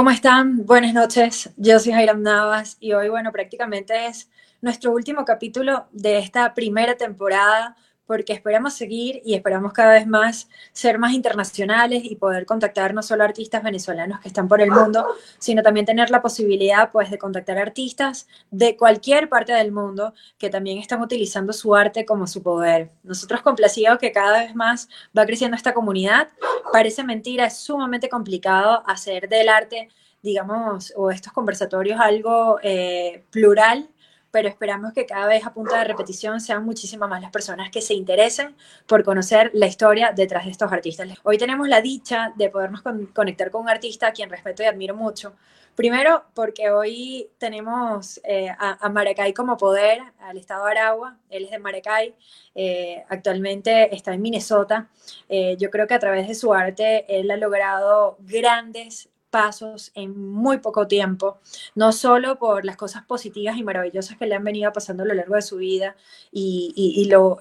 ¿Cómo están? Buenas noches. Yo soy Jairam Navas y hoy, bueno, prácticamente es nuestro último capítulo de esta primera temporada porque esperamos seguir y esperamos cada vez más ser más internacionales y poder contactar no solo artistas venezolanos que están por el mundo, sino también tener la posibilidad pues de contactar artistas de cualquier parte del mundo que también están utilizando su arte como su poder. Nosotros complacidos que cada vez más va creciendo esta comunidad, parece mentira, es sumamente complicado hacer del arte digamos, o estos conversatorios algo eh, plural pero esperamos que cada vez a punta de repetición sean muchísimas más las personas que se interesen por conocer la historia detrás de estos artistas. Hoy tenemos la dicha de podernos conectar con un artista a quien respeto y admiro mucho. Primero, porque hoy tenemos eh, a, Maracay como poder, al estado de Aragua, él es de Maracay, eh, actualmente está en Minnesota. Eh, yo creo que a través de su arte él ha logrado grandes pasos en muy poco tiempo, no solo por las cosas positivas y maravillosas que le han venido pasando a lo largo de su vida y, lo,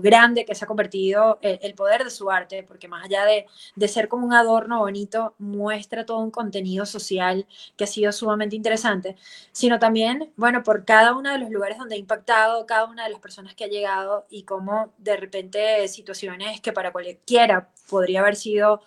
grande que se ha convertido el, poder de su arte, porque más allá de, de, ser como un adorno bonito, muestra todo un contenido social que ha sido sumamente interesante, sino también, bueno, por cada uno de los lugares donde ha impactado, cada una de las personas que ha llegado y cómo de repente situaciones que para cualquiera podría haber sido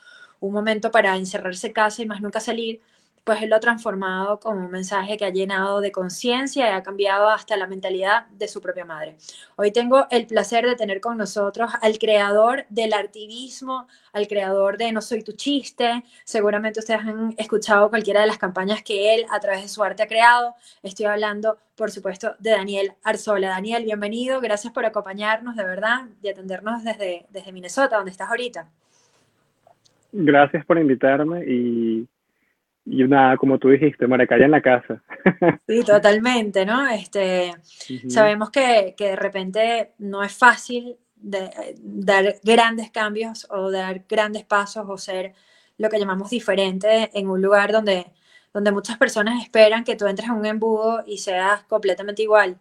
un momento para encerrarse casa y más nunca salir, pues él lo ha transformado como un mensaje que ha llenado de conciencia y ha cambiado hasta la mentalidad de su propia madre. Hoy tengo el placer de tener con nosotros al creador del artivismo, al creador de No Soy Tu Chiste. Seguramente ustedes han escuchado cualquiera de las campañas que él a través de su arte ha creado. Estoy hablando, por supuesto, de Daniel Arzola. Daniel, bienvenido. Gracias por acompañarnos, de verdad, y atendernos desde, desde Minnesota, donde estás ahorita. Gracias por invitarme y, y una, como tú dijiste, Maracay en la casa. Sí, totalmente, ¿no? Este, Sabemos que, que, de repente no es fácil de, dar grandes cambios o dar grandes pasos o ser lo que llamamos diferente en un lugar donde, donde muchas personas esperan que tú entres en un embudo y seas completamente igual.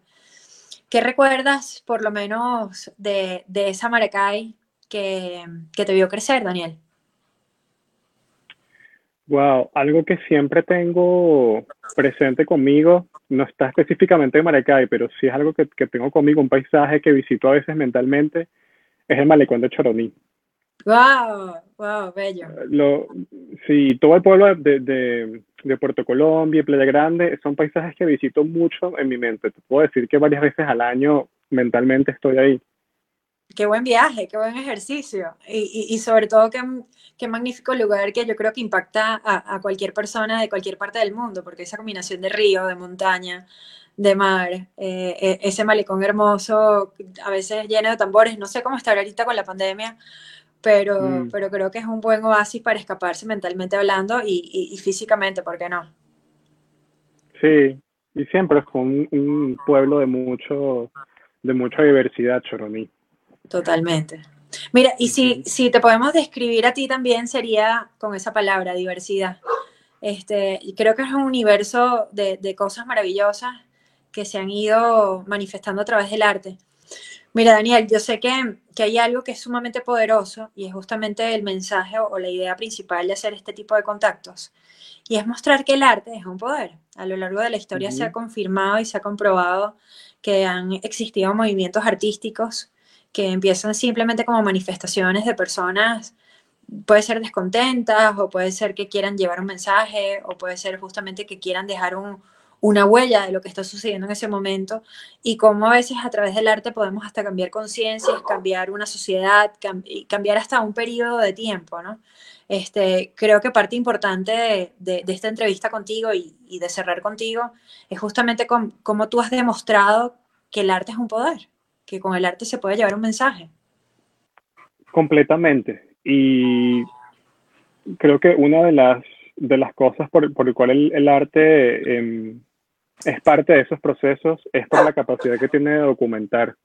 ¿Qué recuerdas, por lo menos, de, de esa Maracay que, que te vio crecer, Daniel? Wow, algo que siempre tengo presente conmigo, no está específicamente en Maracay, pero sí es algo que, tengo conmigo, un paisaje que visito a veces mentalmente, es el malecón de Choroní. Wow, wow, bello. Lo, sí, todo el pueblo de, de, de, Puerto Colombia y Playa Grande son paisajes que visito mucho en mi mente. Te puedo decir que varias veces al año mentalmente estoy ahí. Qué buen viaje, qué buen ejercicio. Y, y, sobre todo, qué, qué, magnífico lugar que yo creo que impacta a, a, cualquier persona de cualquier parte del mundo, porque esa combinación de río, de montaña, de mar, eh, e, ese malecón hermoso, a veces lleno de tambores, no sé cómo estar ahorita con la pandemia, pero, mm. pero creo que es un buen oasis para escaparse mentalmente hablando y, y físicamente, ¿por qué no? Sí, y siempre es un, un pueblo de mucho de mucha diversidad, Choroní. Totalmente. Mira, y si, si te podemos describir a ti también sería con esa palabra, diversidad. Este, creo que es un universo de, de, cosas maravillosas que se han ido manifestando a través del arte. Mira, Daniel, yo sé que, que hay algo que es sumamente poderoso y es justamente el mensaje o, la idea principal de hacer este tipo de contactos. Y es mostrar que el arte es un poder. A lo largo de la historia se ha confirmado y se ha comprobado que han existido movimientos artísticos que empiezan simplemente como manifestaciones de personas, puede ser descontentas o puede ser que quieran llevar un mensaje o puede ser justamente que quieran dejar un, una huella de lo que está sucediendo en ese momento y cómo a veces a través del arte podemos hasta cambiar conciencias, cambiar una sociedad, cambiar hasta un periodo de tiempo, ¿no? Este, creo que parte importante de, de, esta entrevista contigo y, y, de cerrar contigo es justamente cómo tú has demostrado que el arte es un poder que con el arte se puede llevar un mensaje. Completamente. Y creo que una de las, de las cosas por, por el cual el, arte em, es parte de esos procesos es por la capacidad que tiene de documentar.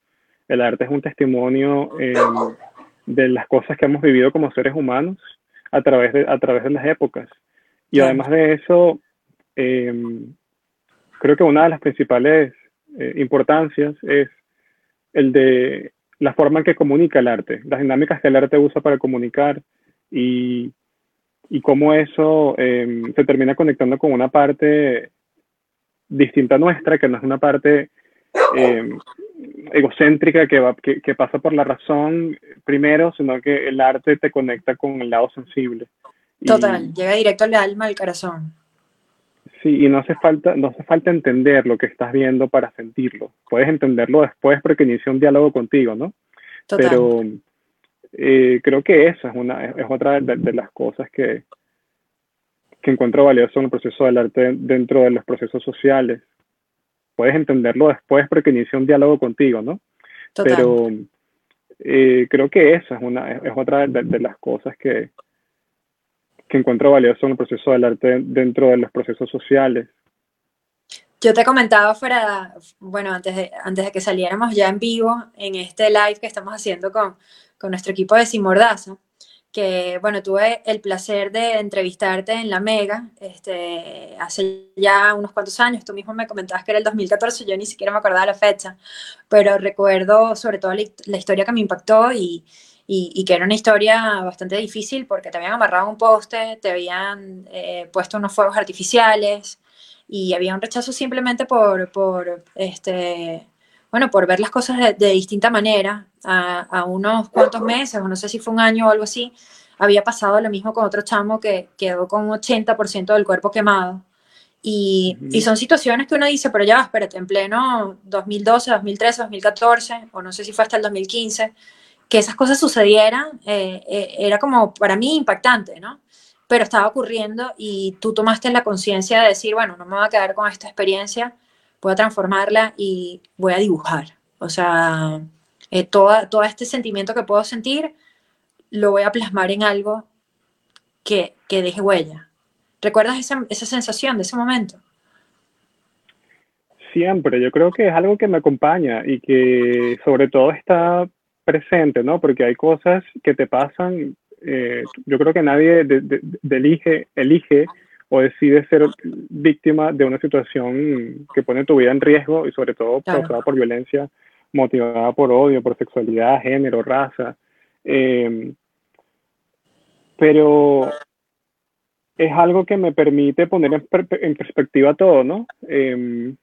El arte es un testimonio em, de las cosas que hemos vivido como seres humanos a través de, a través de las épocas. Y además de eso, em, creo que una de las principales eh, importancias es el de la forma en que comunica el arte, las dinámicas que el arte usa para comunicar y y cómo eso em, se termina conectando con una parte distinta nuestra, que no es una parte em, egocéntrica que, va, que, que, pasa por la razón primero, sino que el arte te conecta con el lado sensible. Total, llega directo al alma, al corazón. Sí, y no hace falta, no hace falta entender lo que estás viendo para sentirlo. Puedes entenderlo después porque inicia un diálogo contigo, ¿no? Total. Pero eh, creo que esa es, una, es otra de, las cosas que, que encuentro valioso en el proceso del arte dentro de los procesos sociales. Puedes entenderlo después porque inicia un diálogo contigo, ¿no? Total. Pero eh, creo que esa es, una, es, otra de las cosas que, que encuentro valioso en el proceso del arte dentro de los procesos sociales. Yo te comentaba fuera, bueno, antes de, antes de que saliéramos ya en vivo en este live que estamos haciendo con, con nuestro equipo de Simordaza, que, bueno, tuve el placer de entrevistarte en La Mega este, hace ya unos cuantos años. Tú mismo me comentabas que era el 2014, yo ni siquiera me acordaba la fecha, pero recuerdo sobre todo la, la historia que me impactó y, y, que era una historia bastante difícil porque te habían amarrado un poste, te habían eh, puesto unos fuegos artificiales y había un rechazo simplemente por, por este, bueno, por ver las cosas de, distinta manera. A, a, unos cuantos meses, o no sé si fue un año o algo así, había pasado lo mismo con otro chamo que quedó con un 80% del cuerpo quemado. Y, y, son situaciones que uno dice, pero ya, espérate, en pleno 2012, 2013, 2014, o no sé si fue hasta el 2015, que esas cosas sucedieran eh, eh, era como para mí impactante, ¿no? Pero estaba ocurriendo y tú tomaste la conciencia de decir, bueno, no me voy a quedar con esta experiencia, voy a transformarla y voy a dibujar. O sea, eh, todo, todo este sentimiento que puedo sentir lo voy a plasmar en algo que, que deje huella. ¿Recuerdas esa, esa sensación de ese momento? Siempre, yo creo que es algo que me acompaña y que sobre todo está presente, ¿no? Porque hay cosas que te pasan, eh, yo creo que nadie de, elige, elige o decide ser víctima de una situación que pone tu vida en riesgo y sobre todo causada por violencia motivada por odio, por sexualidad, género, raza. Em, pero es algo que me permite poner en, perspectiva todo, ¿no? Em,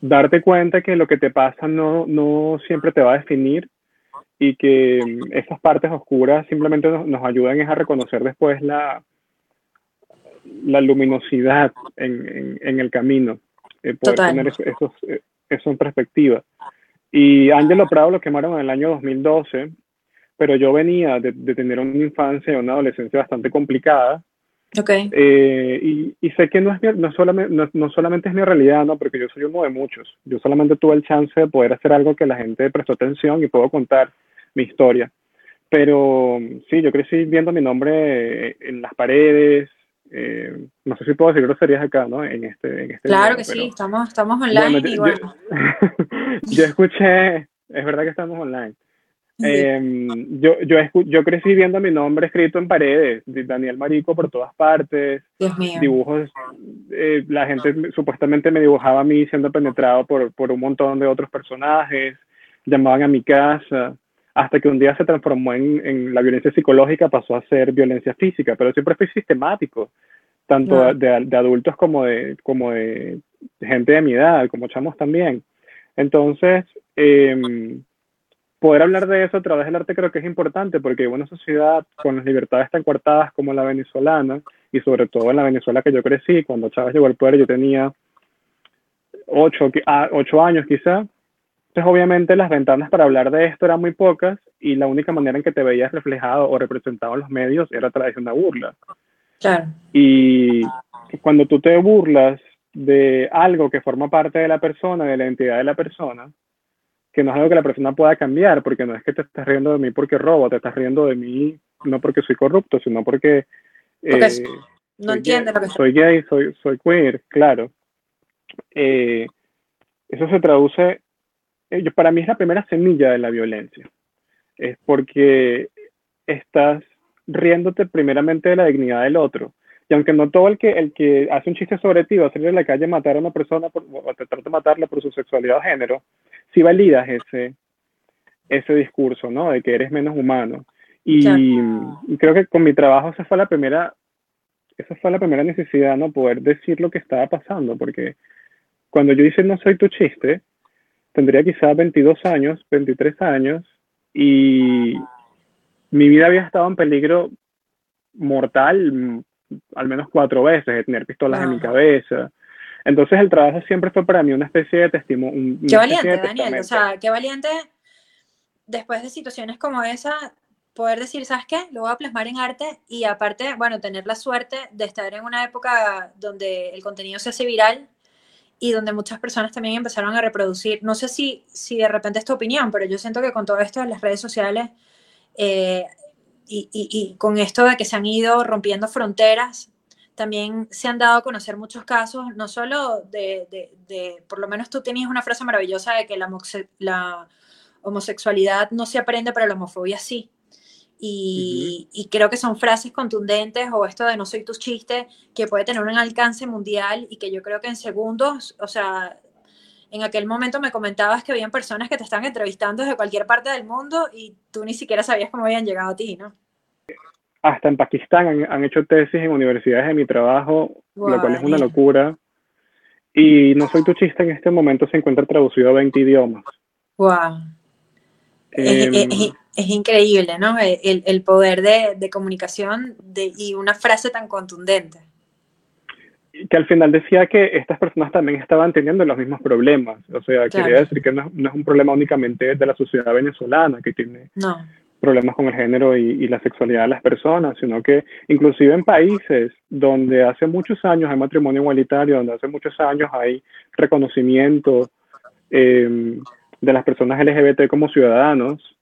darte cuenta que lo que te pasa no, no siempre te va a definir y que mm, esas partes oscuras simplemente nos, ayudan a reconocer después la, la luminosidad en, en, el camino, eh, poder tener eso, eh, eso, en perspectiva. Y Ángelo Prado lo quemaron en el año 2012, pero yo venía de, de tener una infancia y una adolescencia bastante complicada, Okay. Eh, y, y, sé que no, es no, solamente, no, solamente es mi realidad, ¿no? porque yo soy uno de muchos. Yo solamente tuve el chance de poder hacer algo que la gente prestó atención y puedo contar mi historia. Pero sí, yo crecí viendo mi nombre en las paredes. Eh, no sé si puedo decir groserías acá, ¿no? En este, en este claro que sí, estamos, estamos online. yo escuché, es verdad que estamos online. Em, yo, yo, yo crecí viendo mi nombre escrito en paredes, Daniel Marico por todas partes, dibujos, eh, la gente supuestamente me dibujaba a mí siendo penetrado por, por un montón de otros personajes, llamaban a mi casa, hasta que un día se transformó en, en la violencia psicológica, pasó a ser violencia física, pero siempre fue sistemático, tanto de, de, adultos como de, como de gente de mi edad, como chamos también. Entonces, eh, poder hablar de eso a través del arte creo que es importante porque una sociedad con las libertades tan cortadas como la venezolana y sobre todo en la Venezuela que yo crecí, cuando Chávez llegó al poder yo tenía ocho, ah, ocho años quizá, entonces obviamente las ventanas para hablar de esto eran muy pocas y la única manera en que te veías reflejado o representado en los medios era a través de una burla. Claro. Y cuando tú te burlas de algo que forma parte de la persona, de la identidad de la persona, que no es algo que la persona pueda cambiar, porque no es que te estás riendo de mí porque robo, te estás riendo de mí no porque soy corrupto, sino porque... Eh, no entiende lo que soy gay, soy, soy queer, claro. Eh, eso se traduce, eh, para mí es la primera semilla de la violencia, es porque estás riéndote primeramente de la dignidad del otro. Y aunque no todo el que, el que hace un chiste sobre ti va a salir a la calle a matar a una persona por, o tratar de matarla por su sexualidad o género, si validas ese, ese discurso, ¿no? De que eres menos humano. Y, creo que con mi trabajo esa fue la primera, esa fue la primera necesidad, ¿no? Poder decir lo que estaba pasando, porque cuando yo hice No soy tu chiste, tendría quizás 22 años, 23 años, y mi vida había estado en peligro mortal mm, al menos cuatro veces, de tener pistolas en mi cabeza. Entonces el trabajo siempre fue para mí una especie de testimonio. Qué valiente, Daniel. O sea, qué valiente después de situaciones como esa, poder decir, ¿sabes qué? Lo voy a plasmar en arte y aparte, bueno, tener la suerte de estar en una época donde el contenido se hace viral y donde muchas personas también empezaron a reproducir. No sé si, si de repente es tu opinión, pero yo siento que con todo esto de las redes sociales eh, y, y, con esto de que se han ido rompiendo fronteras, también se han dado a conocer muchos casos, no solo de, de, por lo menos tú tenías una frase maravillosa de que la, la homosexualidad no se aprende, pero la homofobia sí. Y, y, creo que son frases contundentes o esto de no soy tu chiste, que puede tener un alcance mundial y que yo creo que en segundos, o sea, en aquel momento me comentabas que habían personas que te estaban entrevistando desde cualquier parte del mundo y tú ni siquiera sabías cómo habían llegado a ti, ¿no? Hasta en Pakistán han, hecho tesis en universidades de mi trabajo, lo cual es una locura. Y No Soy Tu Chiste en este momento se encuentra traducido a 20 idiomas. ¡Wow! Es, em, increíble, ¿no? El, el poder de, de comunicación de, y una frase tan contundente que al final decía que estas personas también estaban teniendo los mismos problemas. O sea, quería decir que no, es un problema únicamente de la sociedad venezolana que tiene problemas con el género y, la sexualidad de las personas, sino que inclusive en países donde hace muchos años hay matrimonio igualitario, donde hace muchos años hay reconocimiento eh, de las personas LGBT como ciudadanos,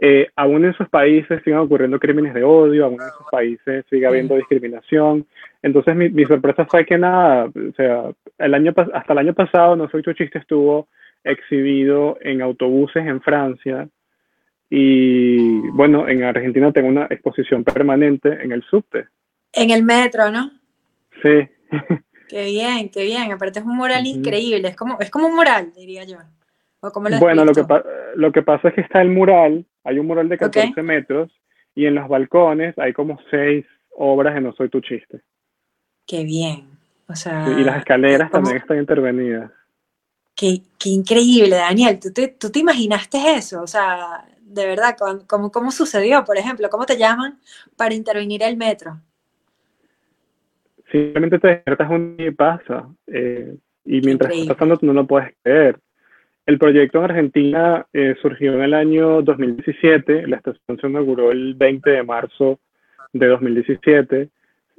eh, aún en esos países siguen ocurriendo crímenes de odio, aún en esos países sigue habiendo discriminación. Entonces mi, mi, sorpresa fue que nada, o sea, el año, hasta el año pasado No Soy Tu Chiste estuvo exhibido en autobuses en Francia y bueno, en Argentina tengo una exposición permanente en el subte. En el metro, ¿no? Sí. Qué bien, qué bien. Aparte es un mural increíble, es como, es como un mural, diría yo. Bueno, lo que, lo que pasa es que está el mural hay un mural de 14 metros y en los balcones hay como seis obras de No Soy Tu Chiste. Qué bien. O sea, y las escaleras también están intervenidas. Qué, qué increíble, Daniel. ¿Tú te, ¿Tú te, imaginaste eso? O sea, de verdad, ¿cómo, ¿cómo sucedió? Por ejemplo, ¿cómo te llaman para intervenir el metro? Simplemente te despiertas un día y pasa. Eh, y mientras estás pasando tú no lo puedes creer. El proyecto en Argentina eh, surgió en el año 2017, la estación se inauguró el 20 de marzo de 2017.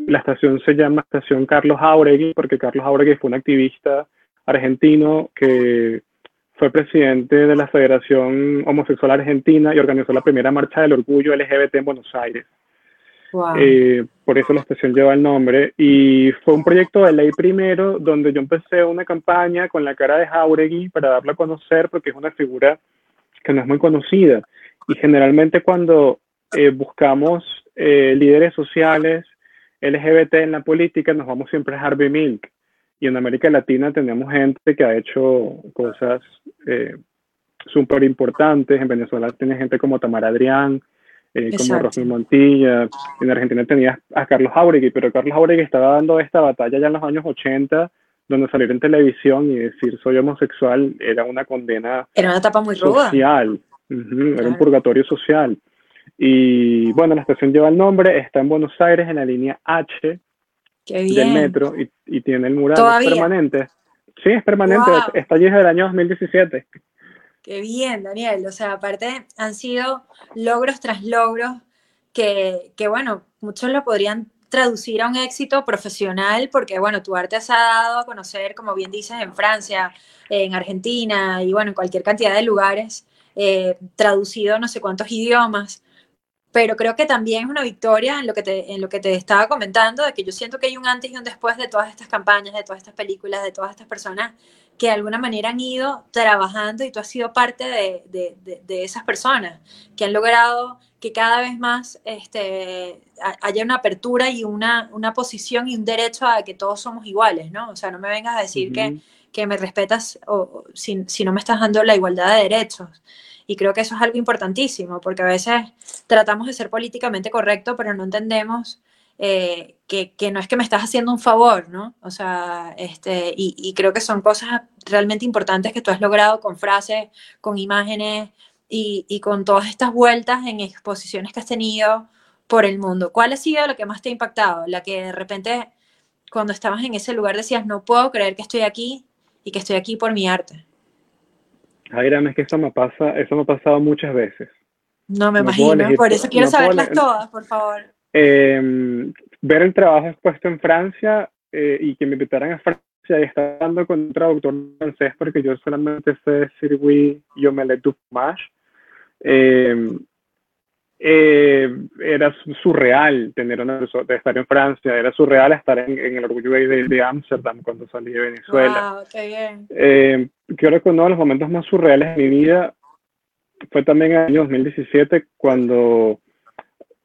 La estación se llama Estación Carlos Jauregui porque Carlos Jauregui fue un activista argentino que fue presidente de la Federación Homosexual Argentina y organizó la primera marcha del orgullo LGBT en Buenos Aires. Eh, por eso la estación lleva el nombre. Y fue un proyecto de ley primero donde yo empecé una campaña con la cara de Jauregui para darla a conocer porque es una figura que no es muy conocida. Y generalmente cuando eh, buscamos eh, líderes sociales LGBT en la política, nos vamos siempre a Harvey Milk. Y en América Latina tenemos gente que ha hecho cosas súper importantes. En Venezuela tiene gente como Tamara Adrián, eh, como Rosy Montilla. En Argentina tenía a Carlos Jauregui, pero Carlos Jauregui estaba dando esta batalla ya en los años 80, donde salir en televisión y decir soy homosexual era una condena era una etapa muy social, era un purgatorio social. Y bueno, la estación lleva el nombre, está en Buenos Aires en la línea H del metro y, tiene el mural. Permanente. Sí, es permanente, está allí desde el año 2017. Bien, Daniel. O sea, aparte han sido logros tras logros que, que, bueno, muchos lo podrían traducir a un éxito profesional porque, bueno, tu arte se ha dado a conocer, como bien dices, en Francia, en Argentina y, bueno, en cualquier cantidad de lugares, eh, traducido no sé cuántos idiomas. Pero creo que también es una victoria en lo, que te, en lo que te estaba comentando, de que yo siento que hay un antes y un después de todas estas campañas, de todas estas películas, de todas estas personas que de alguna manera han ido trabajando y tú has sido parte de, de, esas personas que han logrado que cada vez más este, haya una apertura y una, una posición y un derecho a que todos somos iguales, ¿no? O sea, no me vengas a decir que, que, me respetas o, si, si, no me estás dando la igualdad de derechos. Y creo que eso es algo importantísimo, porque a veces tratamos de ser políticamente correcto, pero no entendemos eh, que, que, no es que me estás haciendo un favor, ¿no? O sea, este, y, y, creo que son cosas realmente importantes que tú has logrado con frases, con imágenes y, y, con todas estas vueltas en exposiciones que has tenido por el mundo. ¿Cuál ha sido lo que más te ha impactado? La que de repente, cuando estabas en ese lugar, decías, no puedo creer que estoy aquí y que estoy aquí por mi arte. Jaira, es que eso me pasa, eso me ha pasado muchas veces. No me no imagino, por eso quiero no saberlas todas, por favor. Eh, ver el trabajo expuesto en Francia eh, y que me invitaran a Francia y estar hablando con un traductor francés porque yo solamente sé decir oui, yo me le du más. Eh, eh, era surreal tener una de estar en Francia, era surreal estar en, en el orgullo de Ámsterdam cuando salí de Venezuela. Wow, qué bien. Eh, creo que uno de los momentos más surreales de mi vida fue también en el año 2017 cuando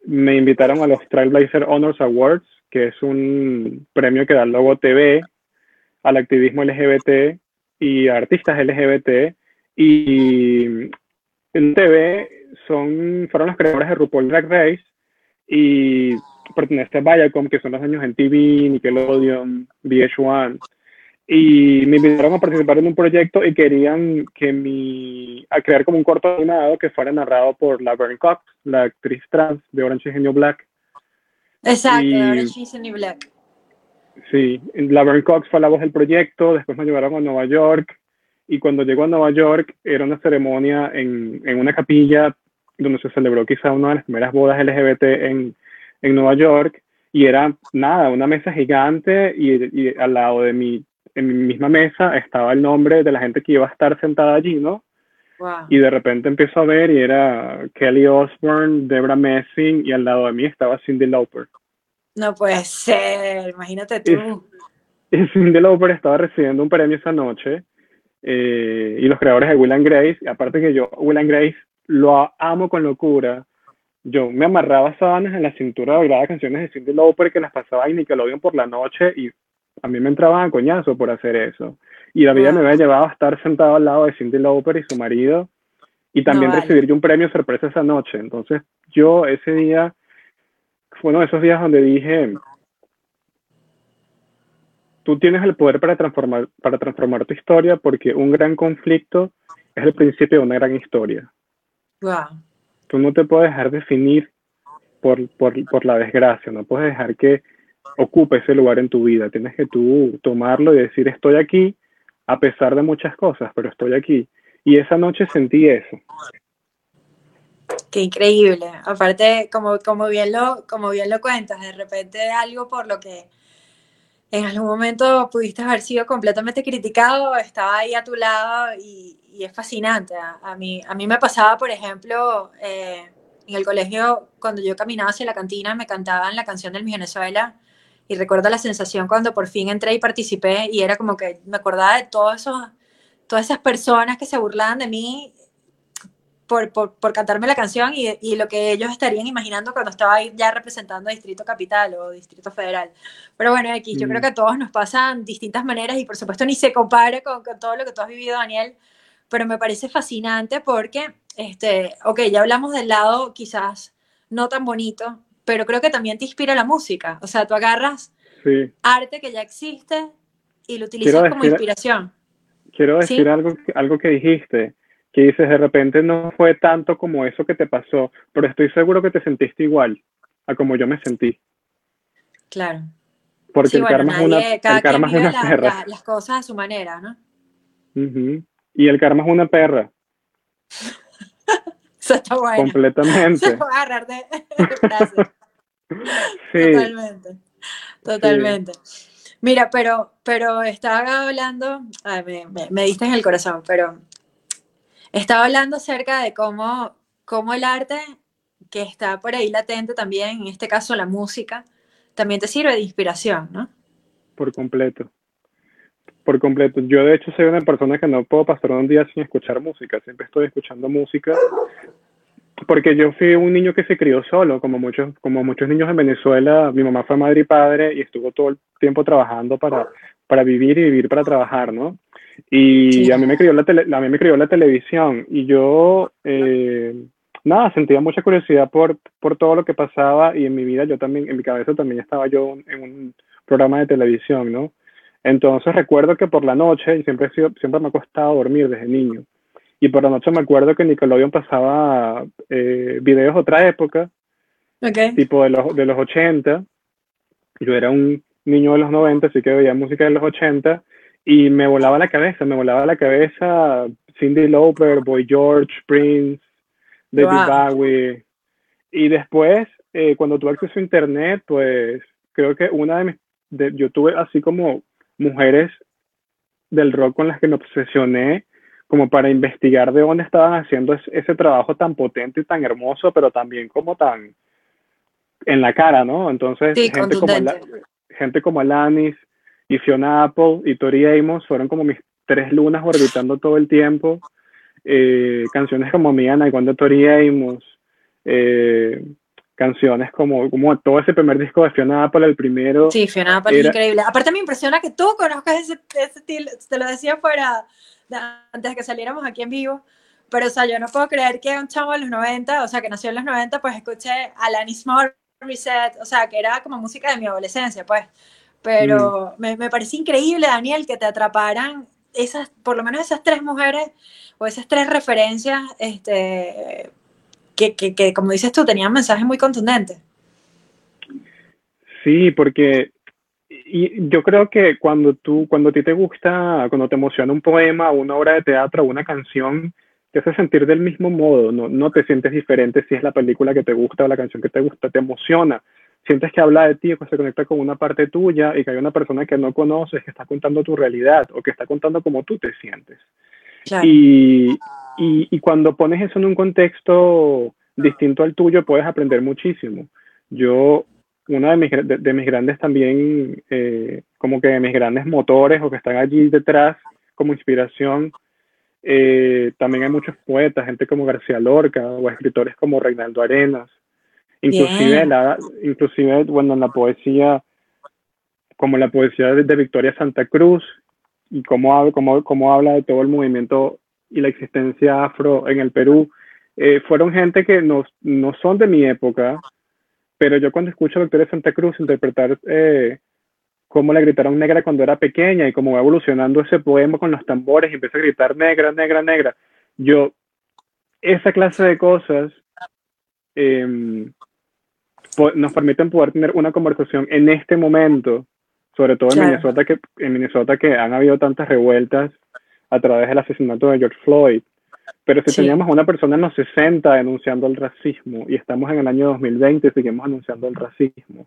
me invitaron a los Trailblazer Honors Awards, que es un premio que da el Logo TV al activismo LGBT y a artistas LGBT. Y el TV son, fueron los creadores de RuPaul Drag Race y pertenece a Viacom, que son los años en TV, Nickelodeon, VH1. Y me invitaron a participar en un proyecto y querían que mi, a crear como un corto animado que fuera narrado por Laverne Cox, la actriz trans de Orange is the New Black. Exacto, y, Orange is the New Black. Sí, Laverne Cox fue la voz del proyecto, después me llevaron a Nueva York y cuando llegó a Nueva York era una ceremonia en, en una capilla donde se celebró quizá una de las primeras bodas LGBT en, en Nueva York y era nada, una mesa gigante y, y al lado de mi en mi misma mesa estaba el nombre de la gente que iba a estar sentada allí, ¿no? Wow. Y de repente empiezo a ver y era Kelly Osbourne, Debra Messing y al lado de mí estaba Cindy Lauper. No puede ser, imagínate tú. Y, y Cindy Lauper estaba recibiendo un premio esa noche eh, y los creadores de Will and Grace, y aparte que yo Will and Grace lo amo con locura, yo me amarraba sábanas en la cintura bailaba canciones de Cindy Lauper que las pasaba en Nickelodeon por la noche y a mí me entraban a coñazo por hacer eso. Y la vida me había llevado a estar sentado al lado de Cindy Lauper y su marido y también No, vale. recibir yo un premio sorpresa esa noche. Entonces yo ese día fue uno de esos días donde dije, tú tienes el poder para transformar, para transformar tu historia porque un gran conflicto es el principio de una gran historia. Wow. Tú no te puedes dejar definir por, por, por la desgracia, no puedes dejar que ocupe ese lugar en tu vida. Tienes que tú tomarlo y decir, estoy aquí a pesar de muchas cosas, pero estoy aquí. Y esa noche sentí eso. Qué increíble. Aparte, como, como, bien lo, como bien lo cuentas, de repente algo por lo que en algún momento pudiste haber sido completamente criticado, estaba ahí a tu lado y, y es fascinante. A, mí, a mí me pasaba, por ejemplo, eh, en el colegio, cuando yo caminaba hacia la cantina, me cantaban la canción del Mi Venezuela y recuerdo la sensación cuando por fin entré y participé y era como que me acordaba de todos esos, todas esas personas que se burlaban de mí por, por, por cantarme la canción y, y, lo que ellos estarían imaginando cuando estaba ahí ya representando Distrito Capital o Distrito Federal. Pero bueno, mm. yo creo que a todos nos pasan distintas maneras y por supuesto ni se compara con, con todo lo que tú has vivido, Daniel, pero me parece fascinante porque, este, ok, ya hablamos del lado quizás no tan bonito, pero creo que también te inspira la música. O sea, tú agarras sí. arte que ya existe y lo utilizas como inspiración. Quiero decir ¿Sí? algo, algo que dijiste, que dices, de repente no fue tanto como eso que te pasó, pero estoy seguro que te sentiste igual a como yo me sentí. Claro. Porque sí, el bueno, karma nadie, es una, el karma es una la, perra. La, las cosas a su manera, ¿no? Uh -huh. Y el karma es una perra. Completamente. Se puede agarrar de, sí. Totalmente. Totalmente. Sí. Mira, pero, pero estaba hablando, ay, me, me, me, diste en el corazón, pero estaba hablando acerca de cómo, cómo el arte, que está por ahí latente también, en este caso la música, también te sirve de inspiración, ¿no? Por completo. Por completo. Yo de hecho soy una persona que no puedo pasar un día sin escuchar música. Siempre estoy escuchando música porque yo fui un niño que se crió solo, como muchos, como muchos niños en Venezuela. Mi mamá fue madre y padre y estuvo todo el tiempo trabajando para, para vivir y vivir para trabajar, ¿no? Y a, mí me crió la a mí me crió la televisión y yo, eh, nada, sentía mucha curiosidad por, por todo lo que pasaba y en mi vida yo también, en mi cabeza también estaba yo en un programa de televisión, ¿no? Entonces recuerdo que por la noche, y siempre, sido, siempre me ha costado dormir desde niño, y por la noche me acuerdo que Nickelodeon pasaba eh, videos de otra época, tipo de los, de los 80, yo era un niño de los 90, así que veía música de los 80, y me volaba la cabeza, me volaba la cabeza Cindy Lauper, Boy George, Prince, David Bowie. Y después, eh, cuando tuve acceso a internet, pues creo que una de mis, yo tuve así como mujeres del rock con las que me obsesioné, como para investigar de dónde estaban haciendo ese, trabajo tan potente y tan hermoso, pero también como tan en la cara, ¿no? Entonces, gente, como gente como Alanis y Fiona Apple y Tori Amos fueron como mis tres lunas orbitando todo el tiempo. Eh, canciones como Miana y cuando Tori Amos, eh, canciones como, como todo ese primer disco de Fiona Apple, el primero. Sí, Fiona Apple es increíble. Aparte me impresiona que tú conozcas ese, ese estilo, te lo decía fuera, antes de que saliéramos aquí en vivo, pero o sea, yo no puedo creer que un chavo de los 90, o sea, que nació en los 90, pues escuché Alanis Morissette, o sea, que era como música de mi adolescencia, pues. Pero mm. me, me parece increíble, Daniel, que te atraparan esas, por lo menos esas tres mujeres o esas tres referencias, este, que, que, que, como dices tú, tenían mensajes muy contundentes. Sí, porque y yo creo que cuando tú, cuando a ti te gusta, cuando te emociona un poema, una obra de teatro, una canción, te hace sentir del mismo modo, no, no te sientes diferente si es la película que te gusta o la canción que te gusta, te emociona, sientes que habla de ti, que se conecta con una parte tuya y que hay una persona que no conoces, que está contando tu realidad o que está contando cómo tú te sientes. Y, y, y, cuando pones eso en un contexto distinto al tuyo, puedes aprender muchísimo. Yo, una de mis, de, mis grandes también, eh, como que mis grandes motores o que están allí detrás como inspiración, eh, también hay muchos poetas, gente como García Lorca o escritores como Reinaldo Arenas. Inclusive, la, inclusive, bueno, en la poesía, como la poesía de, de Victoria Santa Cruz, y cómo, cómo, cómo habla de todo el movimiento y la existencia afro en el Perú, eh, fueron gente que no, no son de mi época, pero yo cuando escucho a Victoria Santa Cruz interpretar eh, cómo le gritaron negra cuando era pequeña y cómo va evolucionando ese poema con los tambores y empieza a gritar negra, negra, negra, yo, esa clase de cosas em, nos permiten poder tener una conversación en este momento sobre todo en Minnesota, que, en Minnesota que han habido tantas revueltas a través del asesinato de George Floyd. Pero si teníamos una persona en los 60 denunciando el racismo y estamos en el año 2020 y seguimos anunciando el racismo,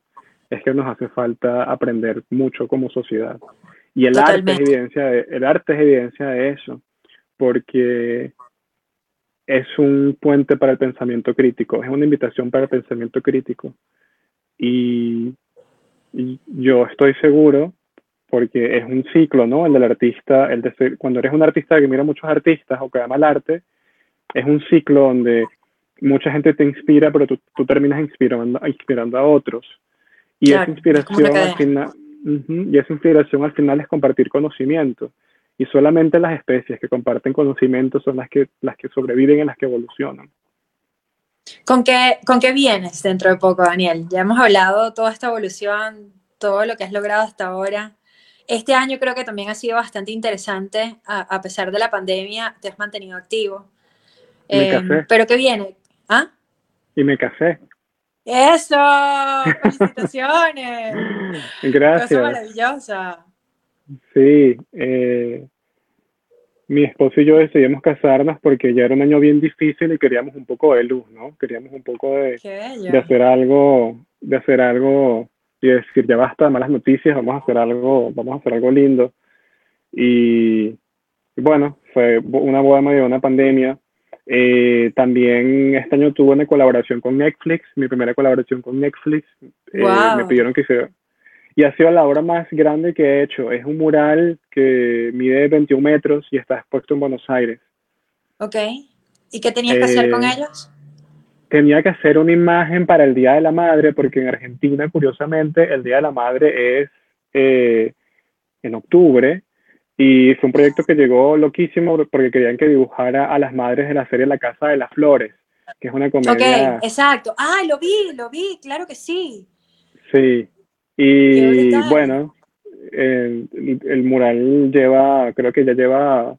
es que nos hace falta aprender mucho como sociedad. Y el arte, es evidencia de, el arte es evidencia de eso, porque es un puente para el pensamiento crítico, es una invitación para el pensamiento crítico. Y yo estoy seguro, porque es un ciclo, ¿no? El del artista, el de cuando eres un artista que mira muchos artistas o que ama el arte, es un ciclo donde mucha gente te inspira, pero tú, tú terminas inspirando, inspirando a otros. Y esa inspiración al final, y esa inspiración al final es compartir conocimiento. Y solamente las especies que comparten conocimiento son las que, las que sobreviven y las que evolucionan. ¿Con qué, ¿Con qué vienes dentro de poco, Daniel? Ya hemos hablado toda esta evolución, todo lo que has logrado hasta ahora. Este año creo que también ha sido bastante interesante, a, pesar de la pandemia, te has mantenido activo. Me eh, casé. Pero ¿qué viene? ¿Ah? Y me casé. ¡Eso! ¡Felicitaciones! Gracias. Cosa maravillosa. Sí, eh, mi esposo y yo decidimos casarnos porque ya era un año bien difícil y queríamos un poco de luz, ¿no? Queríamos un poco de, de hacer algo, de hacer algo y decir, ya basta de malas noticias, vamos a hacer algo, vamos a hacer algo lindo. Y, bueno, fue una boda medio una pandemia. Eh, también este año tuve una colaboración con Netflix, mi primera colaboración con Netflix. Eh, me pidieron que hiciera, y ha sido la obra más grande que he hecho. Es un mural que mide 21 metros y está expuesto en Buenos Aires. Ok. ¿Y qué tenías que hacer con eh, ellos? Tenía que hacer una imagen para el Día de la Madre, porque en Argentina, curiosamente, el Día de la Madre es eh, en octubre Y fue un proyecto que llegó loquísimo porque querían que dibujara a las madres de la serie La Casa de las Flores, que es una comedia. Ok, exacto. Ah, lo vi, lo vi, claro que sí. Sí. Y bueno, el, el, mural lleva, creo que ya lleva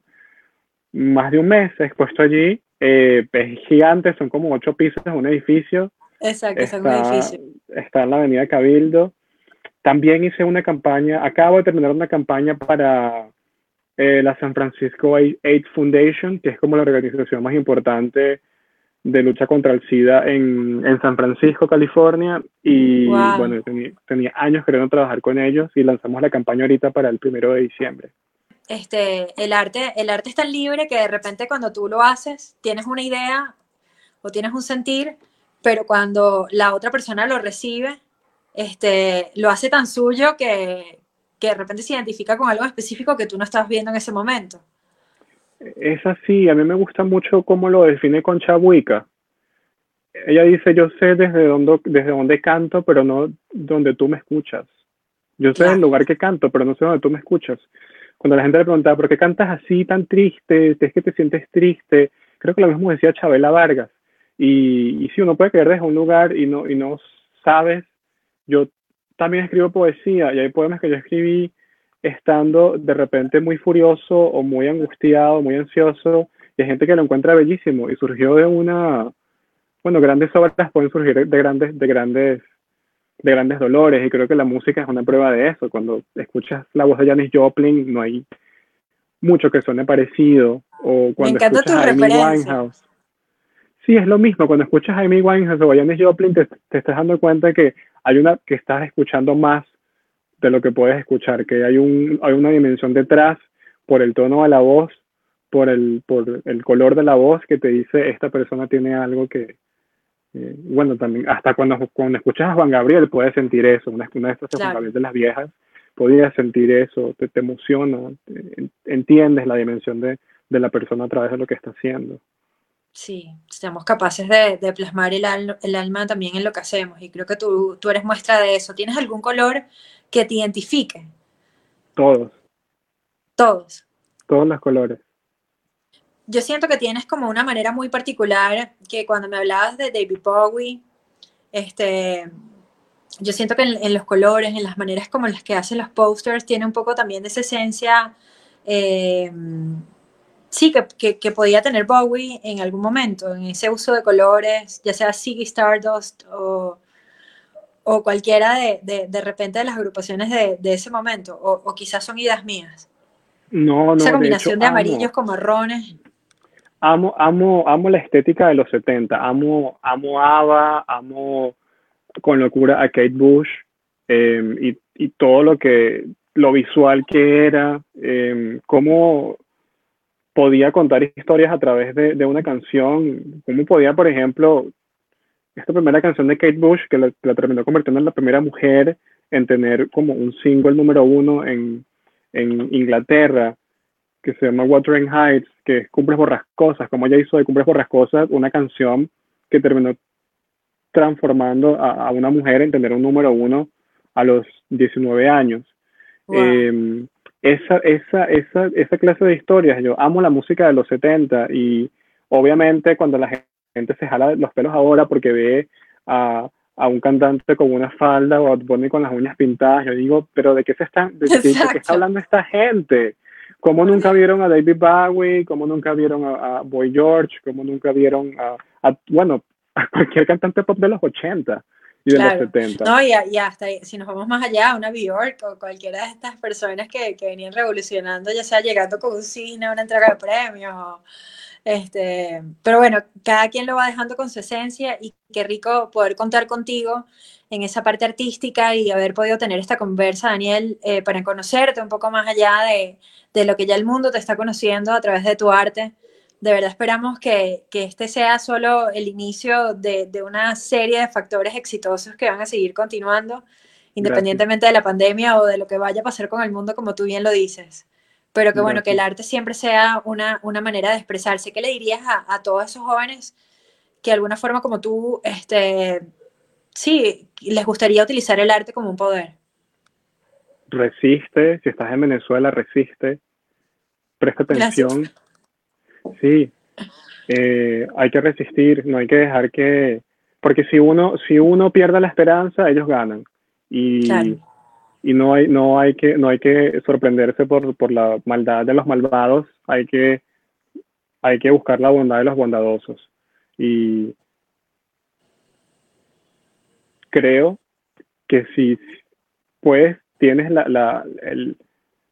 más de un mes expuesto allí. Eh, es gigante, son como ocho pisos, un edificio. Exacto, es un edificio. Está en la avenida Cabildo. También hice una campaña, acabo de terminar una campaña para eh, la San Francisco AIDS Foundation, que es como la organización más importante de lucha contra el SIDA en, en San Francisco, California. Y bueno, tenía, tenía, años queriendo trabajar con ellos y lanzamos la campaña ahorita para el primero de diciembre. Este, el, arte, el arte es tan libre que de repente cuando tú lo haces, tienes una idea o tienes un sentir, pero cuando la otra persona lo recibe, este, lo hace tan suyo que, que de repente se identifica con algo específico que tú no estabas viendo en ese momento. Es así, a mí me gusta mucho cómo lo define con Chabuica. Ella dice, yo sé desde dónde, desde dónde canto, pero no donde tú me escuchas. Yo sé el lugar que canto, pero no sé dónde tú me escuchas. Cuando la gente le preguntaba, ¿por qué cantas así tan triste? ¿Es que te sientes triste? Creo que lo mismo decía Chabela Vargas. Y, y si uno puede querer desde un lugar y no, y no sabes, yo también escribo poesía y hay poemas que yo escribí estando de repente muy furioso o muy angustiado, muy ansioso, y hay gente que lo encuentra bellísimo y surgió de una, bueno, grandes obras pueden surgir de grandes, de grandes, de grandes dolores y creo que la música es una prueba de eso. Cuando escuchas la voz de Janis Joplin no hay mucho que suene parecido o cuando escuchas a Amy Winehouse. Sí, es lo mismo. Cuando escuchas a Amy Winehouse o a Janis Joplin te, te estás dando cuenta que hay una que estás escuchando más de lo que puedes escuchar, que hay, un, hay una dimensión detrás por el tono de la voz, por el, por el color de la voz que te dice esta persona tiene algo que, eh, bueno, también hasta cuando, cuando escuchas a Juan Gabriel puedes sentir eso, una, una de estas Juan Gabriel de las viejas, podías sentir eso, te, te emociona, entiendes la dimensión de, de la persona a través de lo que está haciendo. Sí, seamos capaces de, de plasmar el, el, alma también en lo que hacemos y creo que tú, tú eres muestra de eso. ¿Tienes algún color que te identifique? Todos. Todos. Todos los colores. Yo siento que tienes como una manera muy particular que cuando me hablabas de David Bowie, este, yo siento que en, los colores, en las maneras como las que hacen los posters, tiene un poco también de esa esencia, eh, sí, que, que, podía tener Bowie en algún momento, en ese uso de colores, ya sea Ziggy Stardust o o cualquiera de, de, de, repente de las agrupaciones de, de ese momento, o, o, quizás son ideas mías. No, no. Esa combinación de, hecho, amarillos amo, con marrones. Amo, amo, amo la estética de los 70, amo, amo Ava, amo con locura a Kate Bush eh, y, y, todo lo que, lo visual que era, eh, cómo podía contar historias a través de, de una canción, cómo podía, por ejemplo, esta primera canción de Kate Bush, que la, la, terminó convirtiendo en la primera mujer en tener como un single número uno en, en Inglaterra, que se llama Wuthering Heights, que es Cumbres Borrascosas, como ella hizo de Cumbres Borrascosas una canción que terminó transformando a, a una mujer en tener un número uno a los 19 años. Wow. Eh, esa, esa, esa, esa clase de historias, yo amo la música de los 70 y obviamente cuando la gente gente se jala los pelos ahora porque ve a, a un cantante con una falda o pone con las uñas pintadas. Yo digo, pero ¿de qué se está, de, de, qué está hablando esta gente? ¿Cómo nunca vieron a David Bowie? ¿Cómo nunca vieron a, a Boy George? ¿Cómo nunca vieron a, a, bueno, a cualquier cantante pop de los 80? y de claro. los 70. No, y, y, hasta si nos vamos más allá, una Bjork o cualquiera de estas personas que, que venían revolucionando, ya sea llegando con un cine, una entrega de premios, o, este, pero bueno, cada quien lo va dejando con su esencia y qué rico poder contar contigo en esa parte artística y haber podido tener esta conversa, Daniel, eh, para conocerte un poco más allá de, de, lo que ya el mundo te está conociendo a través de tu arte. De verdad esperamos que, que este sea solo el inicio de, de, una serie de factores exitosos que van a seguir continuando, independientemente Gracias. de la pandemia o de lo que vaya a pasar con el mundo, como tú bien lo dices pero que bueno, que el arte siempre sea una, una manera de expresarse. ¿Qué le dirías a, a, todos esos jóvenes que de alguna forma como tú, este, sí, les gustaría utilizar el arte como un poder? Resiste, si estás en Venezuela, resiste. presta atención. Sí, eh, hay que resistir, no hay que dejar que, porque si uno, si uno pierde la esperanza, ellos ganan. Y, y no hay, no hay que, no hay que sorprenderse por, por la maldad de los malvados, hay que, hay que buscar la bondad de los bondadosos. Y creo que si pues tienes la, la,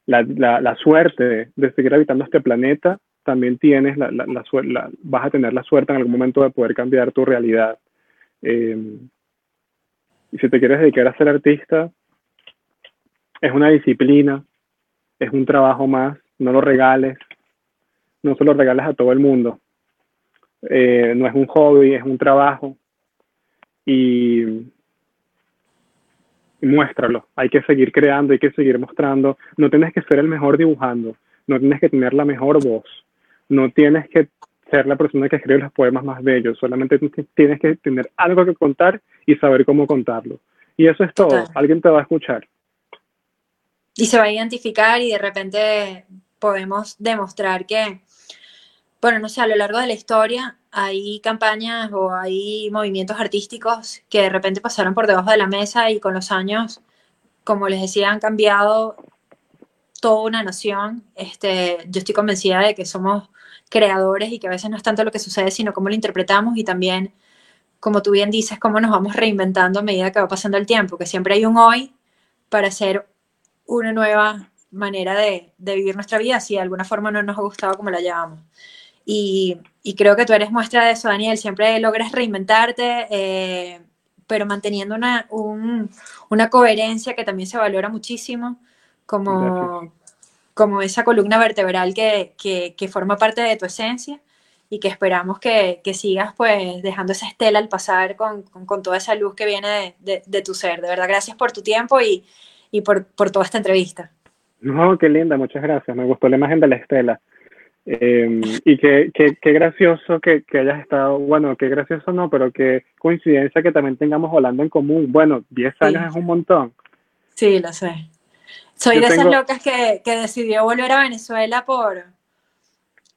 la, la, suerte de, seguir habitando este planeta, también tienes la, la, vas a tener la suerte en algún momento de poder cambiar tu realidad. Eh, y si te quieres dedicar a ser artista, es una disciplina, es un trabajo más, no lo regales, no se lo regales a todo el mundo. Eh, no es un hobby, es un trabajo. Y muéstralo. Hay que seguir creando, hay que seguir mostrando. No tienes que ser el mejor dibujando, no tienes que tener la mejor voz, no tienes que ser la persona que escribe los poemas más bellos, solamente tienes que tener algo que contar y saber cómo contarlo. Y eso es todo, alguien te va a escuchar. Y se va a identificar y de repente podemos demostrar que, bueno, no sé, a lo largo de la historia hay campañas o hay movimientos artísticos que de repente pasaron por debajo de la mesa y con los años, como les decía, han cambiado toda una nación. Este, yo estoy convencida de que somos creadores y que a veces no es tanto lo que sucede, sino cómo lo interpretamos y también, como tú bien dices, cómo nos vamos reinventando a medida que va pasando el tiempo, que siempre hay un hoy para hacer una nueva manera de, de vivir nuestra vida si de alguna forma no nos ha gustado como la llevamos. Y, creo que tú eres muestra de eso, Daniel. Siempre logras reinventarte, eh, pero manteniendo una, una coherencia que también se valora muchísimo, como, como esa columna vertebral que, que, forma parte de tu esencia y que esperamos que, que, sigas pues dejando esa estela al pasar con, con, toda esa luz que viene de, de, tu ser. De verdad, gracias por tu tiempo y, y por, por, toda esta entrevista. No, qué linda, muchas gracias. Me gustó la imagen de la estela. Em, y qué, qué, gracioso que, que, hayas estado, bueno, qué gracioso no, pero qué coincidencia que también tengamos Holanda en común. Bueno, 10 años es un montón. Sí, lo sé. Soy de esas locas que, que, decidió volver a Venezuela por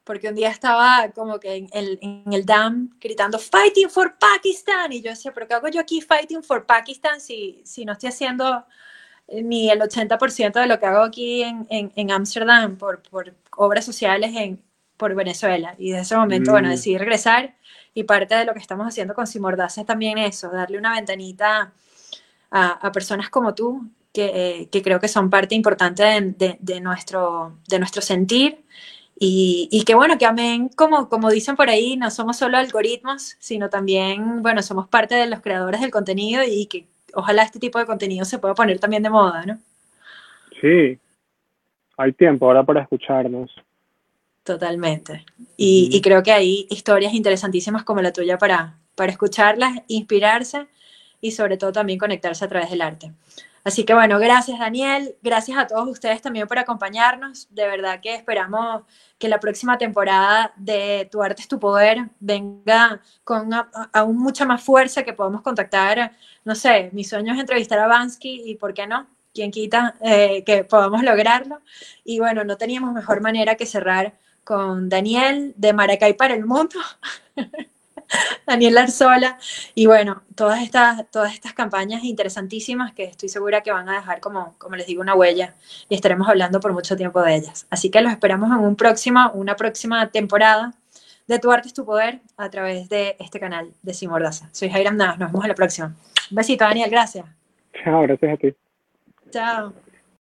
porque un día estaba como que en el, en el DAM gritando Fighting for Pakistan y yo decía, pero ¿qué hago yo aquí Fighting for Pakistan si, si no estoy haciendo ni el 80% de lo que hago aquí en Ámsterdam por, por, obras sociales en, por Venezuela. Y desde ese momento, bueno, mm. decidí regresar y parte de lo que estamos haciendo con Simordaza es también eso, darle una ventanita a, personas como tú, que, que, creo que son parte importante de, de, nuestro, de nuestro sentir. Y, y, que bueno, que amén, como, como dicen por ahí, no somos solo algoritmos, sino también, bueno, somos parte de los creadores del contenido y que ojalá este tipo de contenido se pueda poner también de moda, ¿no? Sí, hay tiempo ahora para escucharnos. Totalmente. Y, creo que hay historias interesantísimas como la tuya para, para escucharlas, inspirarse y sobre todo también conectarse a través del arte. Así que bueno, gracias Daniel, gracias a todos ustedes también por acompañarnos. De verdad que esperamos que la próxima temporada de Tu Arte es tu Poder venga con aún mucha más fuerza, que podamos contactar, no sé, mi sueño es entrevistar a Bansky y por qué no, quien quita eh, que podamos lograrlo. Y bueno, no teníamos mejor manera que cerrar con Daniel de Maracay para el mundo. Daniel Arzola y bueno, todas estas, todas estas campañas interesantísimas que estoy segura que van a dejar como, como les digo una huella y estaremos hablando por mucho tiempo de ellas. Así que los esperamos en un próximo, una próxima temporada de Tu Arte es tu Poder a través de este canal de Simordaza. Soy Jairam Navas, nos vemos en la próxima. Un besito Daniel, gracias. Chao, gracias a ti. Chao.